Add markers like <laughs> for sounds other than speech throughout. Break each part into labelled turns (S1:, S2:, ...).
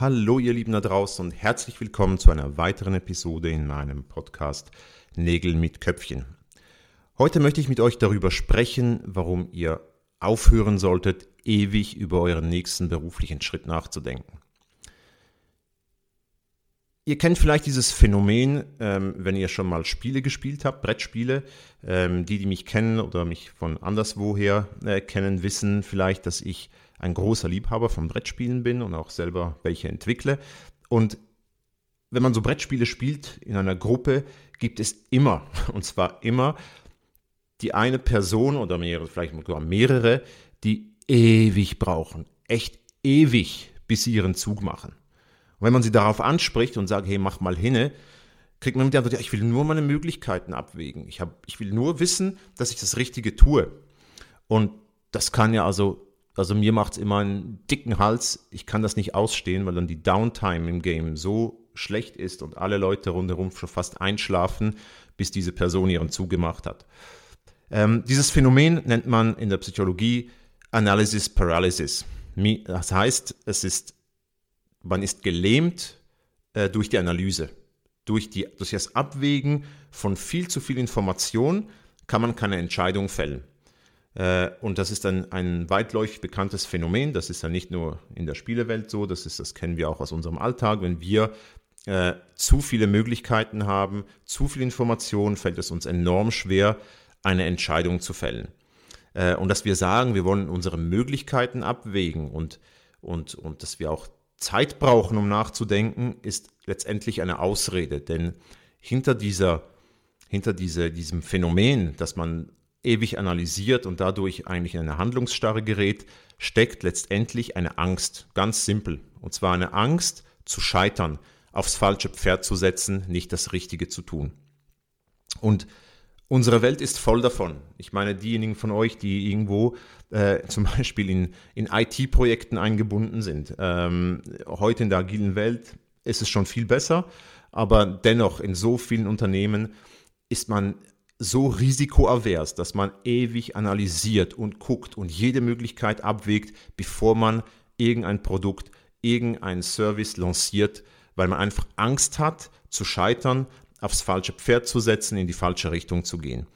S1: Hallo ihr Lieben da draußen und herzlich willkommen zu einer weiteren Episode in meinem Podcast Nägel mit Köpfchen. Heute möchte ich mit euch darüber sprechen, warum ihr aufhören solltet, ewig über euren nächsten beruflichen Schritt nachzudenken. Ihr kennt vielleicht dieses Phänomen, ähm, wenn ihr schon mal Spiele gespielt habt, Brettspiele. Ähm, die, die mich kennen oder mich von anderswoher äh, kennen, wissen vielleicht, dass ich ein großer Liebhaber von Brettspielen bin und auch selber welche entwickle. Und wenn man so Brettspiele spielt in einer Gruppe, gibt es immer, <laughs> und zwar immer, die eine Person oder mehrere, vielleicht sogar mehrere, die ewig brauchen, echt ewig, bis sie ihren Zug machen. Und wenn man sie darauf anspricht und sagt, hey, mach mal hinne, kriegt man mit der Antwort, ja, ich will nur meine Möglichkeiten abwägen. Ich, hab, ich will nur wissen, dass ich das Richtige tue. Und das kann ja also also mir macht es immer einen dicken Hals. Ich kann das nicht ausstehen, weil dann die Downtime im Game so schlecht ist und alle Leute rundherum schon fast einschlafen, bis diese Person ihren Zug gemacht hat. Ähm, dieses Phänomen nennt man in der Psychologie Analysis Paralysis. Das heißt, es ist, man ist gelähmt äh, durch die Analyse. Durch, die, durch das Abwägen von viel zu viel Information kann man keine Entscheidung fällen. Äh, und das ist ein, ein weitläufig bekanntes Phänomen. Das ist ja nicht nur in der Spielewelt so, das, ist, das kennen wir auch aus unserem Alltag. Wenn wir äh, zu viele Möglichkeiten haben, zu viel Information, fällt es uns enorm schwer, eine Entscheidung zu fällen. Äh, und dass wir sagen, wir wollen unsere Möglichkeiten abwägen und, und, und dass wir auch Zeit brauchen, um nachzudenken, ist letztendlich eine Ausrede. Denn hinter dieser hinter diese, diesem Phänomen, dass man ewig analysiert und dadurch eigentlich in eine Handlungsstarre gerät, steckt letztendlich eine Angst. Ganz simpel. Und zwar eine Angst zu scheitern, aufs falsche Pferd zu setzen, nicht das Richtige zu tun. Und unsere Welt ist voll davon. Ich meine, diejenigen von euch, die irgendwo äh, <laughs> zum Beispiel in, in IT-Projekten eingebunden sind. Ähm, heute in der agilen Welt ist es schon viel besser, aber dennoch in so vielen Unternehmen ist man so risikoavers, dass man ewig analysiert und guckt und jede Möglichkeit abwägt, bevor man irgendein Produkt, irgendein Service lanciert, weil man einfach Angst hat zu scheitern, aufs falsche Pferd zu setzen, in die falsche Richtung zu gehen.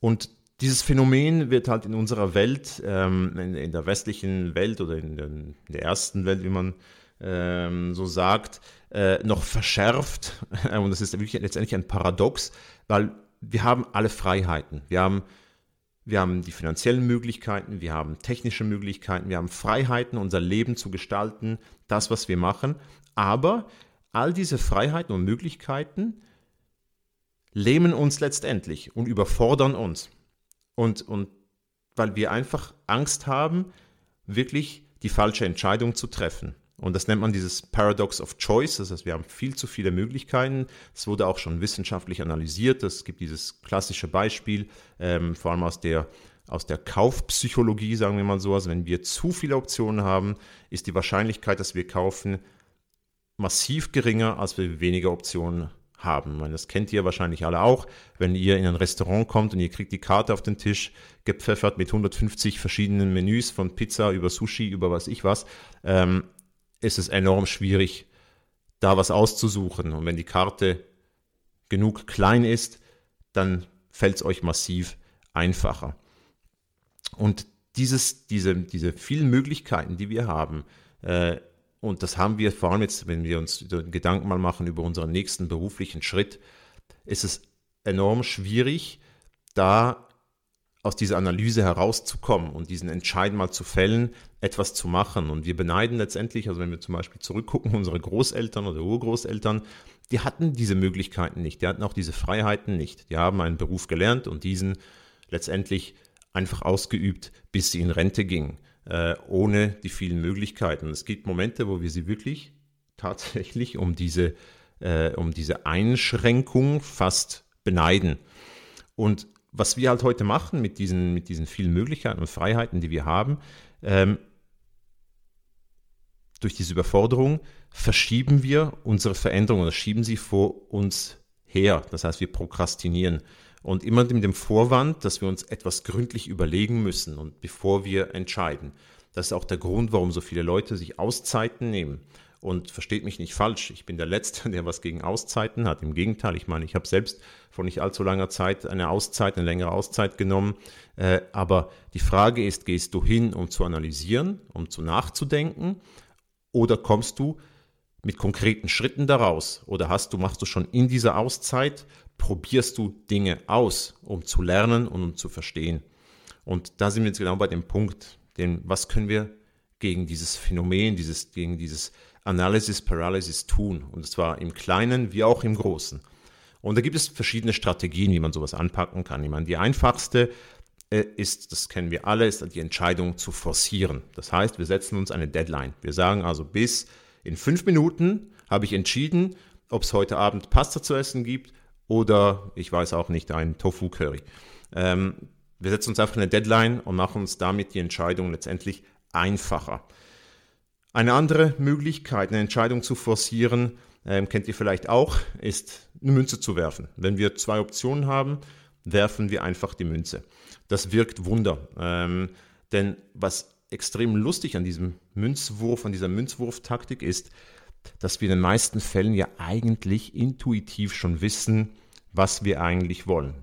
S1: Und dieses Phänomen wird halt in unserer Welt, ähm, in, der westlichen Welt oder in der ersten Welt, wie man ähm, so sagt, äh, noch verschärft. <laughs> Und das ist wirklich letztendlich ein Paradox, weil wir haben alle Freiheiten. Wir haben, wir haben die finanziellen Möglichkeiten, wir haben technische Möglichkeiten, wir haben Freiheiten, unser Leben zu gestalten, das, was wir machen. Aber all diese Freiheiten und Möglichkeiten lähmen uns letztendlich und überfordern uns. Und, und weil wir einfach Angst haben, wirklich die falsche Entscheidung zu treffen. Und das nennt man dieses Paradox of Choice. Das heißt, wir haben viel zu viele Möglichkeiten. Es wurde auch schon wissenschaftlich analysiert. Es gibt dieses klassische Beispiel, ähm, vor allem aus der, aus der Kaufpsychologie, sagen wir mal so. Also wenn wir zu viele Optionen haben, ist die Wahrscheinlichkeit, dass wir kaufen, massiv geringer, als wir weniger Optionen haben. Meine, das kennt ihr wahrscheinlich alle auch. Wenn ihr in ein Restaurant kommt und ihr kriegt die Karte auf den Tisch gepfeffert mit 150 verschiedenen Menüs von Pizza über Sushi über was ich was, ähm, ist es enorm schwierig, da was auszusuchen. Und wenn die Karte genug klein ist, dann fällt es euch massiv einfacher. Und dieses, diese, diese vielen Möglichkeiten, die wir haben, äh, und das haben wir vor allem jetzt, wenn wir uns Gedanken mal machen über unseren nächsten beruflichen Schritt, ist es enorm schwierig, da aus dieser Analyse herauszukommen und diesen Entscheid mal zu fällen, etwas zu machen. Und wir beneiden letztendlich, also wenn wir zum Beispiel zurückgucken, <laughs> unsere Großeltern oder Urgroßeltern, die hatten diese Möglichkeiten nicht, die hatten auch diese Freiheiten nicht. Die haben einen Beruf gelernt und diesen letztendlich einfach ausgeübt, bis sie in Rente ging, äh, ohne die vielen Möglichkeiten. Es gibt Momente, wo wir sie wirklich tatsächlich um diese, äh, um diese Einschränkung fast beneiden. Und was wir halt heute machen mit diesen, mit diesen vielen Möglichkeiten und Freiheiten, die wir haben, ähm, durch diese Überforderung verschieben wir unsere Veränderungen oder schieben sie vor uns her. Das heißt, wir prokrastinieren. Und immer mit dem Vorwand, dass wir uns etwas gründlich überlegen müssen und bevor wir entscheiden. Das ist auch der Grund, warum so viele Leute sich Auszeiten nehmen. Und versteht mich nicht falsch, ich bin der Letzte, <laughs> der was gegen Auszeiten hat. Im Gegenteil, ich meine, ich habe selbst vor nicht allzu langer Zeit eine Auszeit, eine längere Auszeit genommen. Äh, aber die Frage ist, gehst du hin, um zu analysieren, um zu nachzudenken? Oder kommst du mit konkreten Schritten daraus? Oder hast du, machst du schon in dieser Auszeit, probierst du Dinge aus, um zu lernen und um zu verstehen? Und da sind wir jetzt genau bei dem Punkt, denn was können wir gegen dieses Phänomen, dieses, gegen dieses Analysis Paralysis tun? Und zwar im Kleinen wie auch im Großen. Und da gibt es verschiedene Strategien, wie man sowas anpacken kann. Ich meine, die einfachste äh, ist, das kennen wir alle, ist die Entscheidung zu forcieren. Das heißt, wir setzen uns eine Deadline. Wir sagen also bis in fünf Minuten habe ich entschieden, ob es heute Abend Pasta zu essen gibt oder ich weiß auch nicht, ein Tofu-Curry. Ähm, wir setzen uns einfach eine Deadline und machen uns damit die Entscheidung letztendlich einfacher. Eine andere Möglichkeit, eine Entscheidung zu forcieren, ähm, kennt ihr vielleicht auch, ist eine Münze zu werfen. Wenn wir zwei Optionen haben, werfen wir einfach die Münze. Das wirkt Wunder. Ähm, denn was extrem lustig an diesem Münzwurf, an dieser Münzwurftaktik ist, dass wir in den meisten Fällen ja eigentlich intuitiv schon wissen, was wir eigentlich wollen.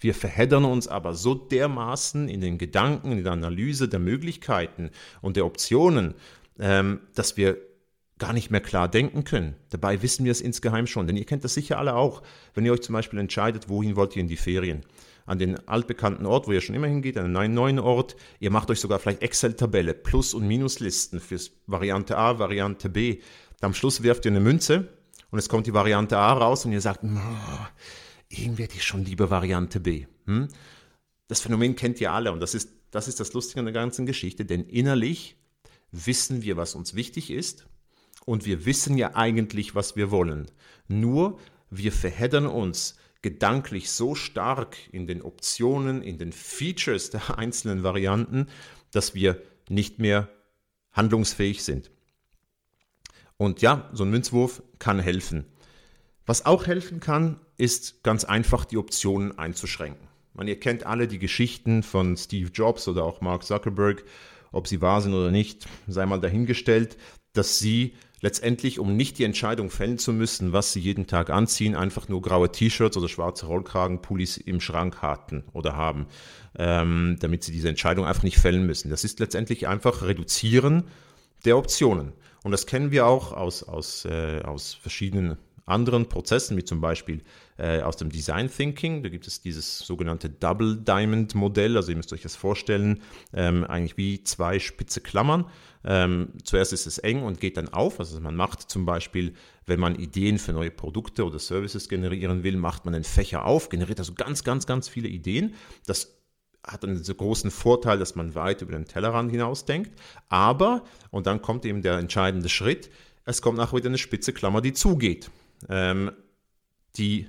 S1: Wir verheddern uns aber so dermaßen in den Gedanken, in der Analyse der Möglichkeiten und der Optionen, ähm, dass wir gar nicht mehr klar denken können. Dabei wissen wir es insgeheim schon, denn ihr kennt das sicher alle auch, wenn ihr euch zum Beispiel entscheidet, wohin wollt ihr in die Ferien an den altbekannten Ort, wo ihr schon immer hingeht, an einen neuen, Ort. Ihr macht euch sogar vielleicht Excel-Tabelle, Plus- und Minuslisten fürs Variante A, Variante B. Am Schluss werft ihr eine Münze und es kommt die Variante A raus und ihr sagt, irgendwie hätte ich schon lieber Variante B. Hm? Das Phänomen kennt ihr alle und das ist, das ist das Lustige an der ganzen Geschichte, denn innerlich wissen wir, was uns wichtig ist und wir wissen ja eigentlich, was wir wollen. Nur wir verheddern uns gedanklich so stark in den Optionen, in den Features der einzelnen Varianten, dass wir nicht mehr handlungsfähig sind. Und ja, so ein Münzwurf kann helfen. Was auch helfen kann, ist ganz einfach die Optionen einzuschränken. Man, ihr kennt alle die Geschichten von Steve Jobs oder auch Mark Zuckerberg, ob sie wahr sind oder nicht, sei mal dahingestellt, dass sie letztendlich, um nicht die Entscheidung fällen zu müssen, was sie jeden Tag anziehen, einfach nur graue T-Shirts oder schwarze Rollkragenpullis im Schrank hatten oder haben, ähm, damit sie diese Entscheidung einfach nicht fällen müssen. Das ist letztendlich einfach Reduzieren der Optionen. Und das kennen wir auch aus, aus, äh, aus verschiedenen anderen Prozessen, wie zum Beispiel äh, aus dem Design Thinking. Da gibt es dieses sogenannte Double Diamond Modell. Also ihr müsst euch das vorstellen, ähm, eigentlich wie zwei spitze Klammern. Ähm, zuerst ist es eng und geht dann auf. Also man macht zum Beispiel, wenn man Ideen für neue Produkte oder Services generieren will, macht man den Fächer auf, generiert also ganz, ganz, ganz viele Ideen. Das hat einen so großen Vorteil, dass man weit über den Tellerrand hinaus denkt. Aber, und dann kommt eben der entscheidende Schritt, es kommt nachher wieder eine spitze Klammer, die zugeht ähm, die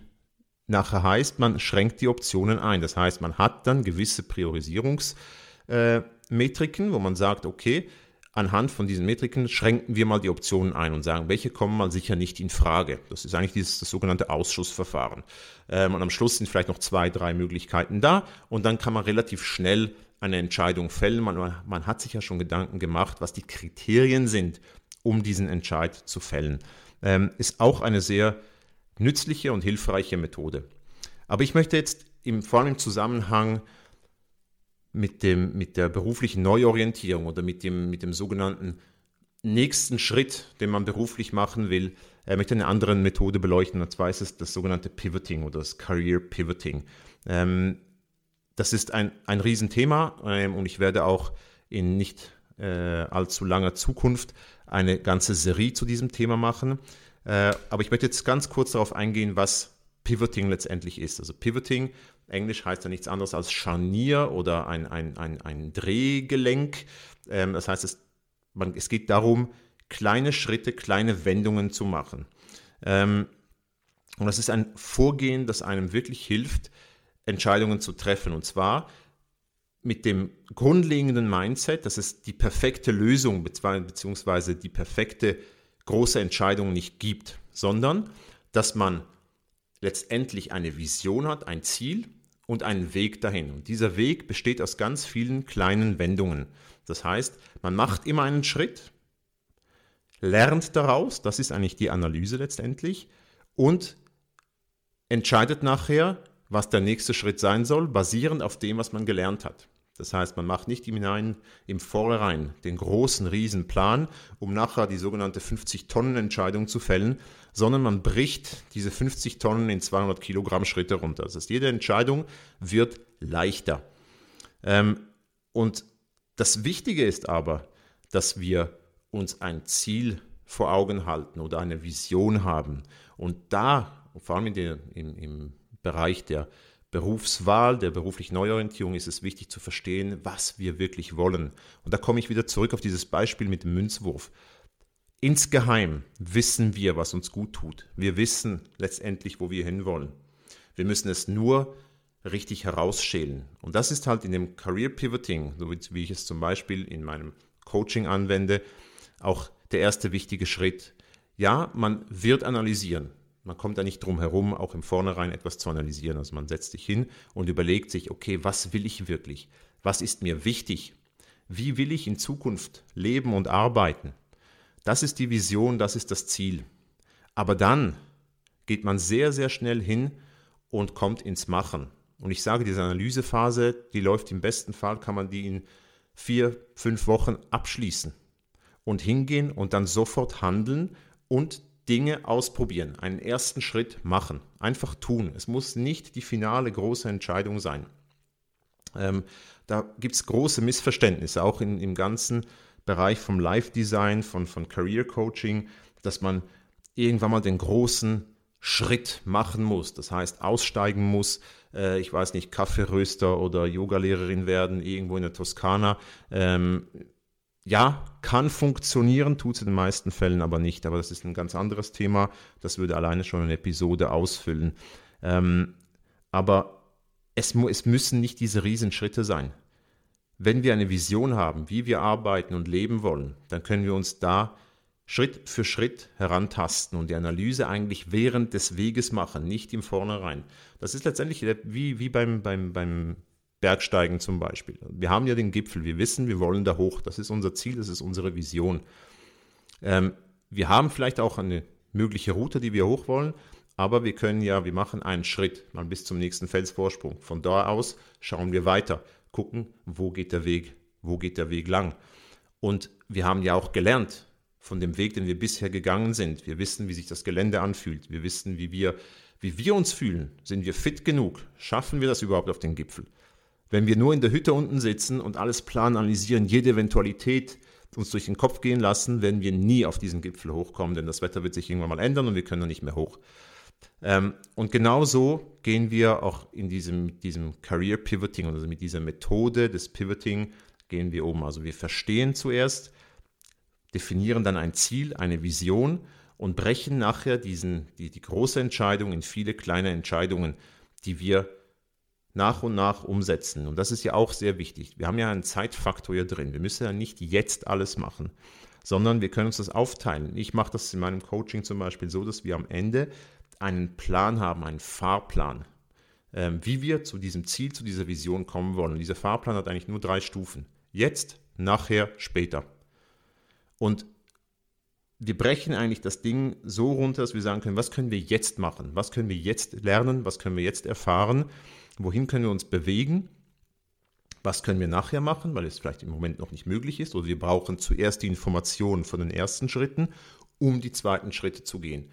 S1: nachher heißt, man schränkt die Optionen ein. Das heißt, man hat dann gewisse Priorisierungsmetriken, äh, wo man sagt, okay, anhand von diesen Metriken schränken wir mal die Optionen ein und sagen, welche kommen mal sicher nicht in Frage. Das ist eigentlich dieses das sogenannte Ausschussverfahren. Ähm, und am Schluss sind vielleicht noch zwei, drei Möglichkeiten da und dann kann man relativ schnell eine Entscheidung fällen. Man, man hat sich ja schon Gedanken gemacht, was die Kriterien sind, um diesen Entscheid zu fällen ähm, ist auch eine sehr nützliche und hilfreiche Methode. Aber ich möchte jetzt im, vor allem im Zusammenhang mit, dem, mit der beruflichen Neuorientierung oder mit dem, mit dem sogenannten nächsten Schritt, den man beruflich machen will, äh, möchte eine andere Methode beleuchten. Und zwar ist es das sogenannte Pivoting oder das Career Pivoting. Ähm, das ist ein, ein Riesenthema ähm, und ich werde auch in nicht äh, allzu langer Zukunft eine ganze Serie zu diesem Thema machen. Äh, aber ich möchte jetzt ganz kurz darauf eingehen, was Pivoting letztendlich ist. Also Pivoting Englisch heißt ja nichts anderes als Scharnier oder ein, ein, ein, ein Drehgelenk. Ähm, das heißt, es, man, es geht darum, kleine Schritte, kleine Wendungen zu machen. Ähm, und das ist ein Vorgehen, das einem wirklich hilft, Entscheidungen zu treffen. Und zwar mit dem grundlegenden Mindset, dass es die perfekte Lösung bzw. die perfekte große Entscheidung nicht gibt, sondern dass man letztendlich eine Vision hat, ein Ziel und einen Weg dahin. Und dieser Weg besteht aus ganz vielen kleinen Wendungen. Das heißt, man macht immer einen Schritt, lernt daraus, das ist eigentlich die Analyse letztendlich, und entscheidet nachher, was der nächste Schritt sein soll, basierend auf dem, was man gelernt hat. Das heißt, man macht nicht im, Hinein, im Vorhinein den großen Riesenplan, um nachher die sogenannte 50-Tonnen-Entscheidung zu fällen, sondern man bricht diese 50 Tonnen in 200 Kilogramm Schritte runter. Das heißt, jede Entscheidung wird leichter. Ähm, und das Wichtige ist aber, dass wir uns ein Ziel vor Augen halten oder eine Vision haben. Und da, vor allem in der, im, im Bereich der Berufswahl, der beruflichen Neuorientierung ist es wichtig zu verstehen, was wir wirklich wollen. Und da komme ich wieder zurück auf dieses Beispiel mit dem Münzwurf. Insgeheim wissen wir, was uns gut tut. Wir wissen letztendlich, wo wir hinwollen. Wir müssen es nur richtig herausschälen. Und das ist halt in dem Career Pivoting, so wie ich es zum Beispiel in meinem Coaching anwende, auch der erste wichtige Schritt. Ja, man wird analysieren. Man kommt da nicht drum herum, auch im Vornherein etwas zu analysieren. Also man setzt sich hin und überlegt sich, okay, was will ich wirklich? Was ist mir wichtig? Wie will ich in Zukunft leben und arbeiten? Das ist die Vision, das ist das Ziel. Aber dann geht man sehr, sehr schnell hin und kommt ins Machen. Und ich sage, diese Analysephase, die läuft im besten Fall, kann man die in vier, fünf Wochen abschließen und hingehen und dann sofort handeln und Dinge ausprobieren, einen ersten Schritt machen, einfach tun. Es muss nicht die finale große Entscheidung sein. Ähm, da gibt es große Missverständnisse, auch in, im ganzen Bereich vom Life-Design, von, von Career Coaching, dass man irgendwann mal den großen Schritt machen muss. Das heißt, aussteigen muss, äh, ich weiß nicht, Kaffeeröster oder Yogalehrerin werden, irgendwo in der Toskana. Ähm, ja, kann funktionieren, tut es in den meisten Fällen aber nicht. Aber das ist ein ganz anderes Thema. Das würde alleine schon eine Episode ausfüllen. Ähm, aber es, es müssen nicht diese Riesenschritte sein. Wenn wir eine Vision haben, wie wir arbeiten und leben wollen, dann können wir uns da Schritt für Schritt herantasten und die Analyse eigentlich während des Weges machen, nicht im Vornherein. Das ist letztendlich wie, wie beim, beim, beim Bergsteigen zum Beispiel. Wir haben ja den Gipfel, wir wissen, wir wollen da hoch. Das ist unser Ziel, das ist unsere Vision. Ähm, wir haben vielleicht auch eine mögliche Route, die wir hoch wollen, aber wir können ja, wir machen einen Schritt mal bis zum nächsten Felsvorsprung. Von da aus schauen wir weiter, gucken, wo geht der Weg, wo geht der Weg lang. Und wir haben ja auch gelernt von dem Weg, den wir bisher gegangen sind. Wir wissen, wie sich das Gelände anfühlt. Wir wissen, wie wir, wie wir uns fühlen. Sind wir fit genug? Schaffen wir das überhaupt auf den Gipfel? Wenn wir nur in der Hütte unten sitzen und alles plan analysieren, jede Eventualität uns durch den Kopf gehen lassen, werden wir nie auf diesen Gipfel hochkommen, denn das Wetter wird sich irgendwann mal ändern und wir können nicht mehr hoch. Ähm, und genauso gehen wir auch in diesem, diesem Career Pivoting, also mit dieser Methode des Pivoting, gehen wir um. Also wir verstehen zuerst, definieren dann ein Ziel, eine Vision und brechen nachher diesen, die, die große Entscheidung in viele kleine Entscheidungen, die wir nach und nach umsetzen. Und das ist ja auch sehr wichtig. Wir haben ja einen Zeitfaktor hier drin. Wir müssen ja nicht jetzt alles machen, sondern wir können uns das aufteilen. Ich mache das in meinem Coaching zum Beispiel so, dass wir am Ende einen Plan haben, einen Fahrplan, ähm, wie wir zu diesem Ziel, zu dieser Vision kommen wollen. Und dieser Fahrplan hat eigentlich nur drei Stufen. Jetzt, nachher, später. Und wir brechen eigentlich das Ding so runter, dass wir sagen können, was können wir jetzt machen? Was können wir jetzt lernen? Was können wir jetzt erfahren? Wohin können wir uns bewegen, was können wir nachher machen, weil es vielleicht im Moment noch nicht möglich ist, oder wir brauchen zuerst die Informationen von den ersten Schritten, um die zweiten Schritte zu gehen.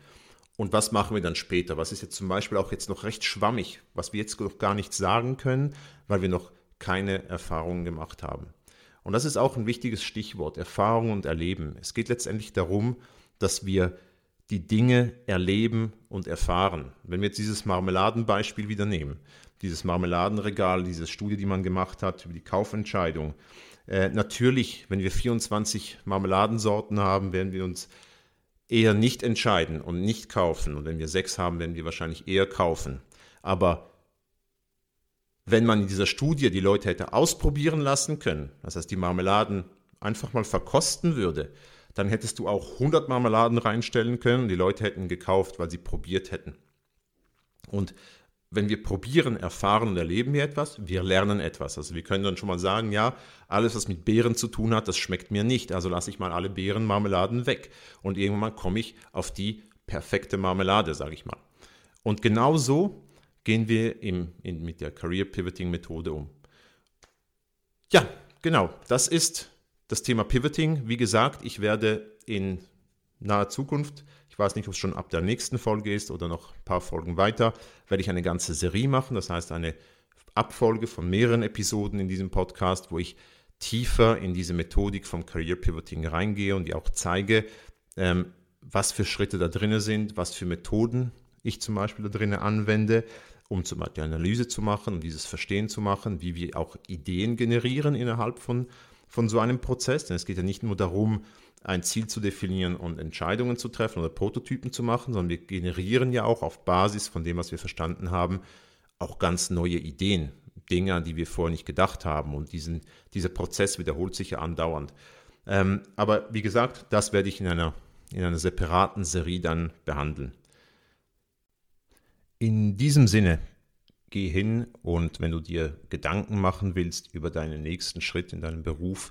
S1: Und was machen wir dann später? Was ist jetzt zum Beispiel auch jetzt noch recht schwammig, was wir jetzt noch gar nicht sagen können, weil wir noch keine Erfahrungen gemacht haben. Und das ist auch ein wichtiges Stichwort, Erfahrung und Erleben. Es geht letztendlich darum, dass wir die Dinge erleben und erfahren. Wenn wir jetzt dieses Marmeladenbeispiel wieder nehmen, dieses Marmeladenregal, diese Studie, die man gemacht hat über die Kaufentscheidung. Äh, natürlich, wenn wir 24 Marmeladensorten haben, werden wir uns eher nicht entscheiden und nicht kaufen. Und wenn wir sechs haben, werden wir wahrscheinlich eher kaufen. Aber wenn man in dieser Studie die Leute hätte ausprobieren lassen können, das heißt die Marmeladen einfach mal verkosten würde, dann hättest du auch 100 Marmeladen reinstellen können. Die Leute hätten gekauft, weil sie probiert hätten. Und wenn wir probieren, erfahren und erleben wir etwas, wir lernen etwas. Also wir können dann schon mal sagen, ja, alles, was mit Beeren zu tun hat, das schmeckt mir nicht. Also lasse ich mal alle Beerenmarmeladen weg. Und irgendwann komme ich auf die perfekte Marmelade, sage ich mal. Und genau so gehen wir im, in, mit der Career Pivoting Methode um. Ja, genau, das ist das Thema Pivoting. Wie gesagt, ich werde in naher Zukunft, ich weiß nicht, ob es schon ab der nächsten Folge ist oder noch ein paar Folgen weiter, werde ich eine ganze Serie machen. Das heißt, eine Abfolge von mehreren Episoden in diesem Podcast, wo ich tiefer in diese Methodik vom Career Pivoting reingehe und dir auch zeige, ähm, was für Schritte da drin sind, was für Methoden ich zum Beispiel da drin anwende, um zum Beispiel Analyse zu machen, um dieses Verstehen zu machen, wie wir auch Ideen generieren innerhalb von, von so einem Prozess. Denn es geht ja nicht nur darum, ein Ziel zu definieren und Entscheidungen zu treffen oder Prototypen zu machen, sondern wir generieren ja auch auf Basis von dem, was wir verstanden haben, auch ganz neue Ideen, Dinge, an die wir vorher nicht gedacht haben. Und diesen, dieser Prozess wiederholt sich ja andauernd. Ähm, aber wie gesagt, das werde ich in einer, in einer separaten Serie dann behandeln. In diesem Sinne, geh hin und wenn du dir Gedanken machen willst über deinen nächsten Schritt in deinem Beruf,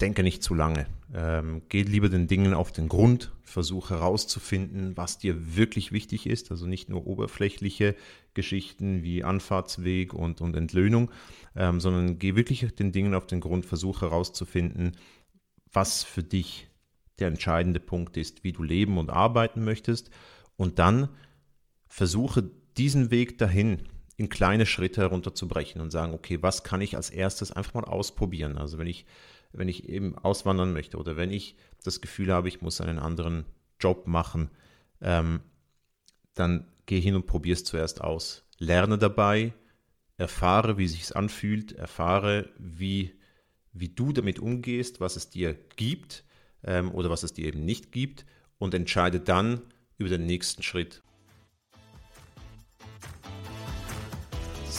S1: denke nicht zu lange. Ähm, geh lieber den Dingen auf den Grund, versuche herauszufinden, was dir wirklich wichtig ist. Also nicht nur oberflächliche Geschichten wie Anfahrtsweg und, und Entlöhnung, ähm, sondern geh wirklich den Dingen auf den Grund, versuche herauszufinden, was für dich der entscheidende Punkt ist, wie du leben und arbeiten möchtest. Und dann versuche diesen Weg dahin in kleine Schritte herunterzubrechen und sagen, okay, was kann ich als erstes einfach mal ausprobieren? Also wenn ich, wenn ich eben auswandern möchte oder wenn ich das Gefühl habe, ich muss einen anderen Job machen, ähm, dann geh hin und probier es zuerst aus. Lerne dabei, erfahre, wie sich anfühlt, erfahre, wie, wie du damit umgehst, was es dir gibt ähm, oder was es dir eben nicht gibt und entscheide dann über den nächsten Schritt.